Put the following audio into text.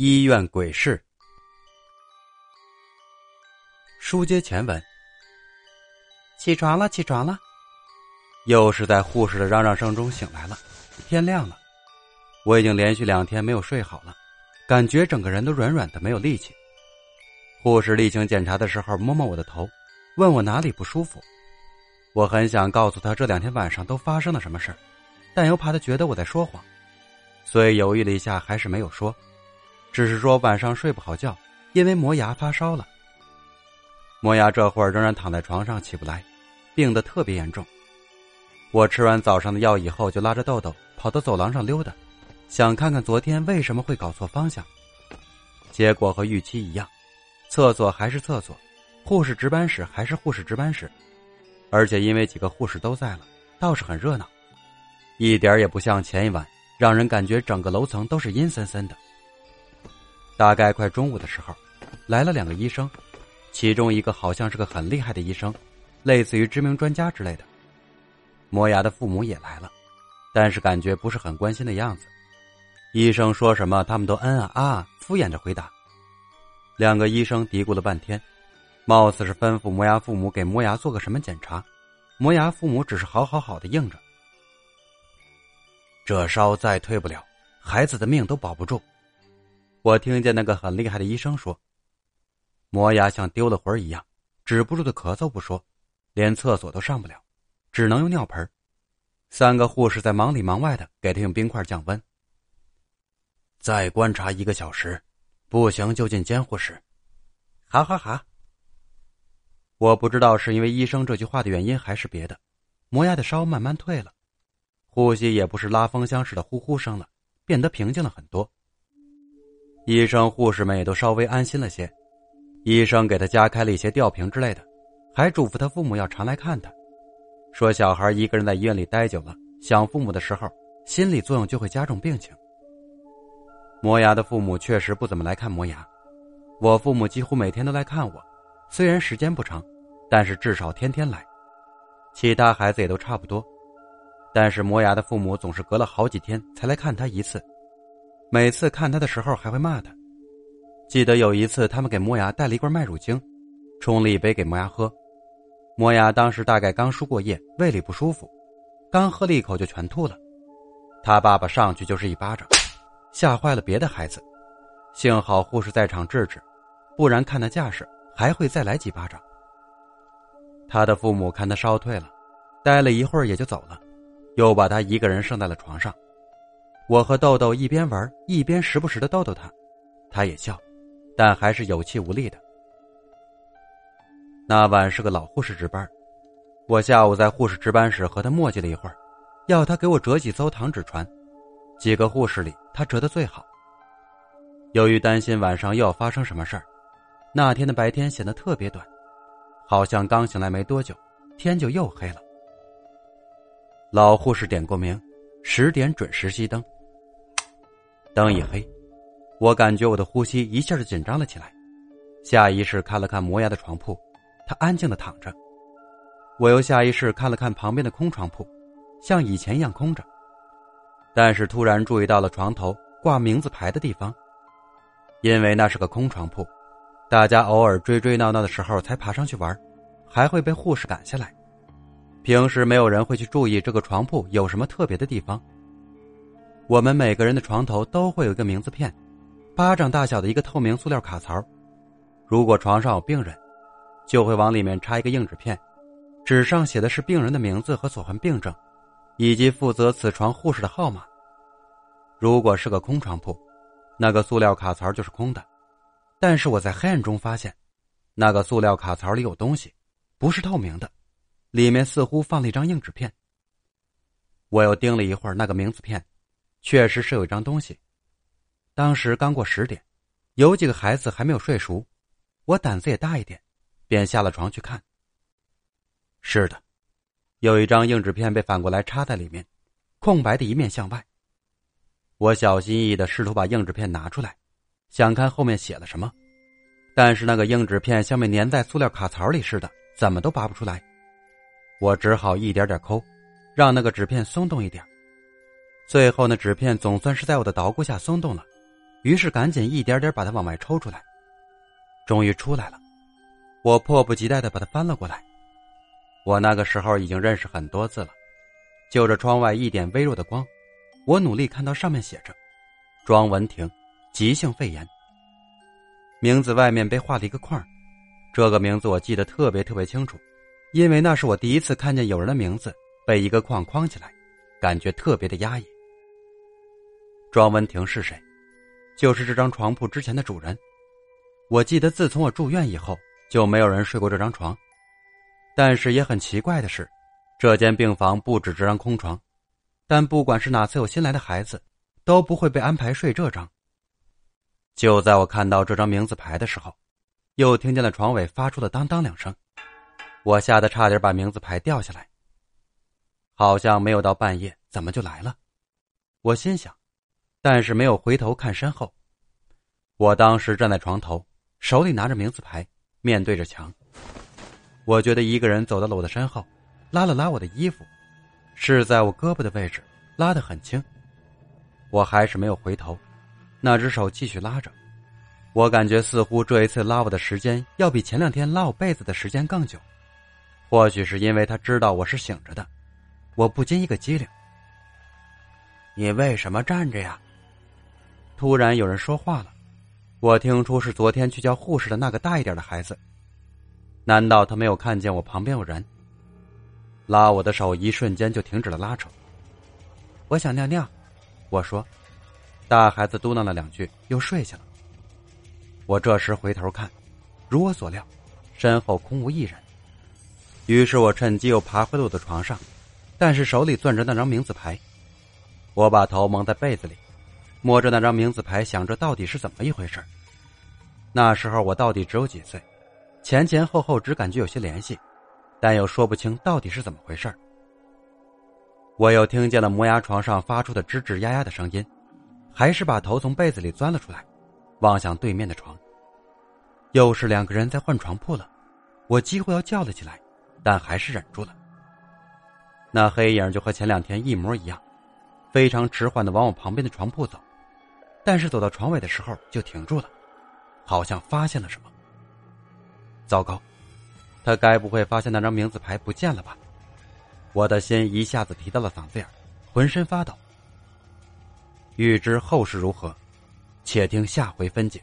医院鬼事。书接前文，起床了，起床了，又是在护士的嚷嚷声中醒来了。天亮了，我已经连续两天没有睡好了，感觉整个人都软软的，没有力气。护士例行检查的时候摸摸我的头，问我哪里不舒服。我很想告诉他这两天晚上都发生了什么事但又怕他觉得我在说谎，所以犹豫了一下，还是没有说。只是说晚上睡不好觉，因为磨牙发烧了。磨牙这会儿仍然躺在床上起不来，病得特别严重。我吃完早上的药以后，就拉着豆豆跑到走廊上溜达，想看看昨天为什么会搞错方向。结果和预期一样，厕所还是厕所，护士值班室还是护士值班室，而且因为几个护士都在了，倒是很热闹，一点也不像前一晚让人感觉整个楼层都是阴森森的。大概快中午的时候，来了两个医生，其中一个好像是个很厉害的医生，类似于知名专家之类的。磨牙的父母也来了，但是感觉不是很关心的样子。医生说什么，他们都嗯啊啊敷衍着回答。两个医生嘀咕了半天，貌似是吩咐磨牙父母给磨牙做个什么检查，磨牙父母只是好好好的应着。这烧再退不了，孩子的命都保不住。我听见那个很厉害的医生说：“磨牙像丢了魂一样，止不住的咳嗽不说，连厕所都上不了，只能用尿盆。”三个护士在忙里忙外的给他用冰块降温。再观察一个小时，不行就进监护室。好好好。我不知道是因为医生这句话的原因，还是别的，磨牙的烧慢慢退了，呼吸也不是拉风箱似的呼呼声了，变得平静了很多。医生、护士们也都稍微安心了些。医生给他加开了一些吊瓶之类的，还嘱咐他父母要常来看他，说小孩一个人在医院里待久了，想父母的时候，心理作用就会加重病情。磨牙的父母确实不怎么来看磨牙，我父母几乎每天都来看我，虽然时间不长，但是至少天天来。其他孩子也都差不多，但是磨牙的父母总是隔了好几天才来看他一次。每次看他的时候，还会骂他。记得有一次，他们给磨牙带了一罐麦乳精，冲了一杯给磨牙喝。磨牙当时大概刚输过液，胃里不舒服，刚喝了一口就全吐了。他爸爸上去就是一巴掌，吓坏了别的孩子。幸好护士在场制止，不然看那架势，还会再来几巴掌。他的父母看他烧退了，待了一会儿也就走了，又把他一个人剩在了床上。我和豆豆一边玩一边时不时的逗逗他，他也笑，但还是有气无力的。那晚是个老护士值班，我下午在护士值班室和他磨叽了一会儿，要他给我折几艘糖纸船，几个护士里他折的最好。由于担心晚上又要发生什么事儿，那天的白天显得特别短，好像刚醒来没多久，天就又黑了。老护士点过名，十点准时熄灯。灯一黑，我感觉我的呼吸一下就紧张了起来，下意识看了看磨牙的床铺，他安静的躺着。我又下意识看了看旁边的空床铺，像以前一样空着。但是突然注意到了床头挂名字牌的地方，因为那是个空床铺，大家偶尔追追闹闹的时候才爬上去玩，还会被护士赶下来。平时没有人会去注意这个床铺有什么特别的地方。我们每个人的床头都会有一个名字片，巴掌大小的一个透明塑料卡槽。如果床上有病人，就会往里面插一个硬纸片，纸上写的是病人的名字和所患病症，以及负责此床护士的号码。如果是个空床铺，那个塑料卡槽就是空的。但是我在黑暗中发现，那个塑料卡槽里有东西，不是透明的，里面似乎放了一张硬纸片。我又盯了一会儿那个名字片。确实是有一张东西。当时刚过十点，有几个孩子还没有睡熟，我胆子也大一点，便下了床去看。是的，有一张硬纸片被反过来插在里面，空白的一面向外。我小心翼翼的试图把硬纸片拿出来，想看后面写了什么，但是那个硬纸片像被粘在塑料卡槽里似的，怎么都拔不出来。我只好一点点抠，让那个纸片松动一点。最后，那纸片总算是在我的捣鼓下松动了，于是赶紧一点点把它往外抽出来。终于出来了，我迫不及待的把它翻了过来。我那个时候已经认识很多字了，就着窗外一点微弱的光，我努力看到上面写着“庄文婷，急性肺炎”。名字外面被画了一个框，这个名字我记得特别特别清楚，因为那是我第一次看见有人的名字被一个框框起来，感觉特别的压抑。庄文婷是谁？就是这张床铺之前的主人。我记得自从我住院以后，就没有人睡过这张床。但是也很奇怪的是，这间病房不止这张空床，但不管是哪次有新来的孩子，都不会被安排睡这张。就在我看到这张名字牌的时候，又听见了床尾发出的当当两声，我吓得差点把名字牌掉下来。好像没有到半夜，怎么就来了？我心想，但是没有回头看身后。我当时站在床头，手里拿着名字牌，面对着墙。我觉得一个人走到了我的身后，拉了拉我的衣服，是在我胳膊的位置，拉得很轻。我还是没有回头。那只手继续拉着，我感觉似乎这一次拉我的时间要比前两天拉我被子的时间更久。或许是因为他知道我是醒着的，我不禁一个机灵。你为什么站着呀？突然有人说话了，我听出是昨天去叫护士的那个大一点的孩子。难道他没有看见我旁边有人？拉我的手一瞬间就停止了拉扯。我想尿尿，我说。大孩子嘟囔了两句，又睡下了。我这时回头看，如我所料，身后空无一人。于是我趁机又爬回了我的床上，但是手里攥着那张名字牌。我把头蒙在被子里，摸着那张名字牌，想着到底是怎么一回事。那时候我到底只有几岁，前前后后只感觉有些联系，但又说不清到底是怎么回事。我又听见了磨牙床上发出的吱吱呀呀的声音。还是把头从被子里钻了出来，望向对面的床。又是两个人在换床铺了，我几乎要叫了起来，但还是忍住了。那黑影就和前两天一模一样，非常迟缓的往我旁边的床铺走，但是走到床尾的时候就停住了，好像发现了什么。糟糕，他该不会发现那张名字牌不见了吧？我的心一下子提到了嗓子眼浑身发抖。欲知后事如何，且听下回分解。